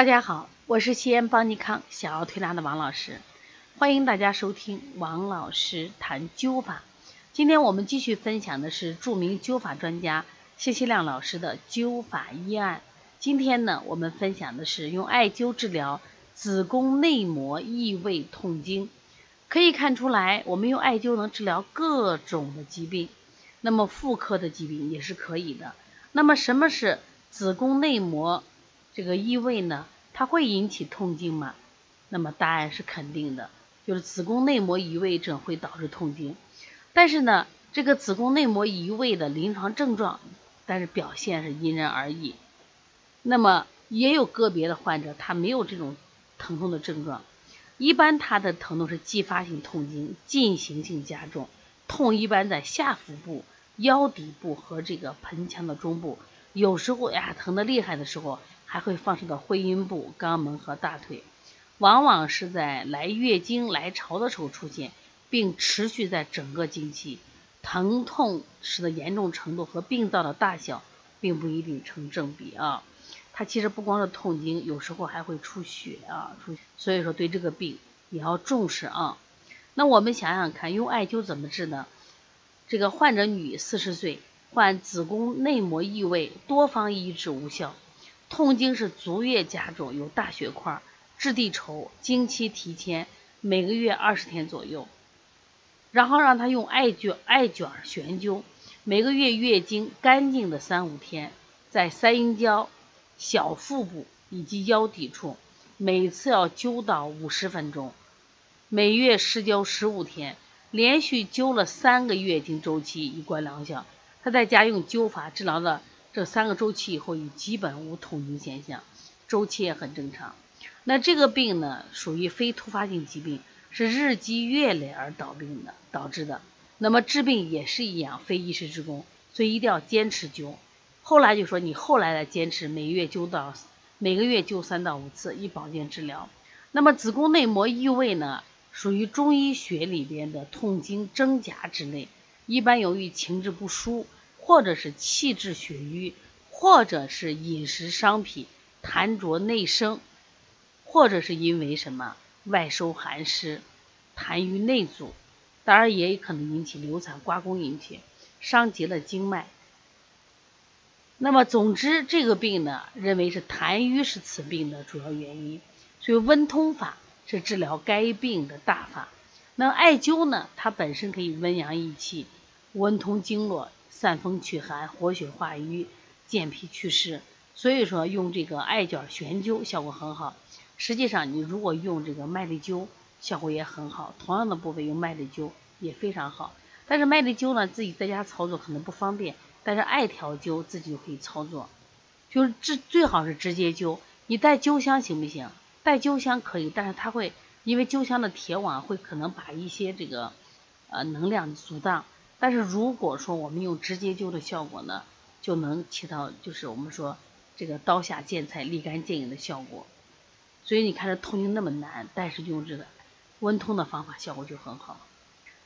大家好，我是西安邦尼康小儿推拿的王老师，欢迎大家收听王老师谈灸法。今天我们继续分享的是著名灸法专家谢希亮老师的灸法医案。今天呢，我们分享的是用艾灸治疗子宫内膜异位痛经。可以看出来，我们用艾灸能治疗各种的疾病，那么妇科的疾病也是可以的。那么什么是子宫内膜？这个异位呢，它会引起痛经吗？那么答案是肯定的，就是子宫内膜移位症会导致痛经。但是呢，这个子宫内膜移位的临床症状，但是表现是因人而异。那么也有个别的患者，他没有这种疼痛的症状，一般他的疼痛是继发性痛经，进行性加重，痛一般在下腹部、腰底部和这个盆腔的中部，有时候呀疼得厉害的时候。还会放射到会阴部、肛门和大腿，往往是在来月经来潮的时候出现，并持续在整个经期。疼痛时的严重程度和病灶的大小并不一定成正比啊。它其实不光是痛经，有时候还会出血啊，出。所以说对这个病也要重视啊。那我们想想看，用艾灸怎么治呢？这个患者女，四十岁，患子宫内膜异位，多方医治无效。痛经是足月加重，有大血块，质地稠，经期提前每个月二十天左右。然后让他用艾灸艾卷悬灸，每个月月经干净的三五天，在三阴交、小腹部以及腰底处，每次要灸到五十分钟，每月施灸十五天，连续灸了三个月经周期，一观疗效。他在家用灸法治疗了。这三个周期以后已基本无痛经现象，周期也很正常。那这个病呢，属于非突发性疾病，是日积月累而导病的导致的。那么治病也是一样，非一时之功，所以一定要坚持灸。后来就说你后来来坚持每月灸到每个月灸三到五次，以保健治疗。那么子宫内膜异位呢，属于中医学里边的痛经真假之类，一般由于情志不舒。或者是气滞血瘀，或者是饮食伤脾，痰浊内生，或者是因为什么外收寒湿，痰瘀内阻，当然也可能引起流产、刮宫引起，伤及了经脉。那么总之，这个病呢，认为是痰瘀是此病的主要原因，所以温通法是治疗该病的大法。那艾灸呢，它本身可以温阳益气，温通经络。散风祛寒、活血化瘀、健脾祛湿，所以说用这个艾卷悬灸效果很好。实际上，你如果用这个麦粒灸，效果也很好。同样的部位用麦粒灸也非常好。但是麦粒灸呢，自己在家操作可能不方便，但是艾条灸自己就可以操作。就是最最好是直接灸。你带灸箱行不行？带灸箱可以，但是它会因为灸箱的铁网会可能把一些这个呃能量阻挡。但是如果说我们用直接灸的效果呢，就能起到就是我们说这个刀下见菜、立竿见影的效果。所以你看这痛经那么难，但是用这个温通的方法效果就很好。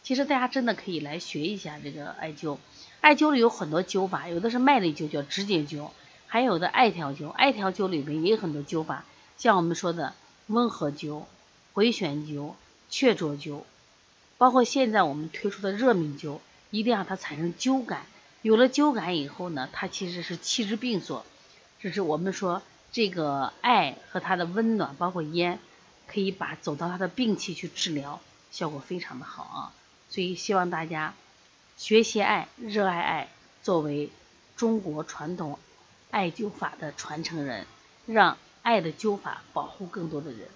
其实大家真的可以来学一下这个艾灸。艾灸里有很多灸法，有的是麦粒灸叫直接灸，还有的艾条灸。艾条灸里面也有很多灸法，像我们说的温和灸、回旋灸、雀啄灸，包括现在我们推出的热敏灸。一定让它产生灸感，有了灸感以后呢，它其实是气滞病所。这是我们说这个艾和它的温暖，包括烟，可以把走到它的病气去治疗，效果非常的好啊。所以希望大家学习艾，热爱艾，作为中国传统艾灸法的传承人，让艾的灸法保护更多的人。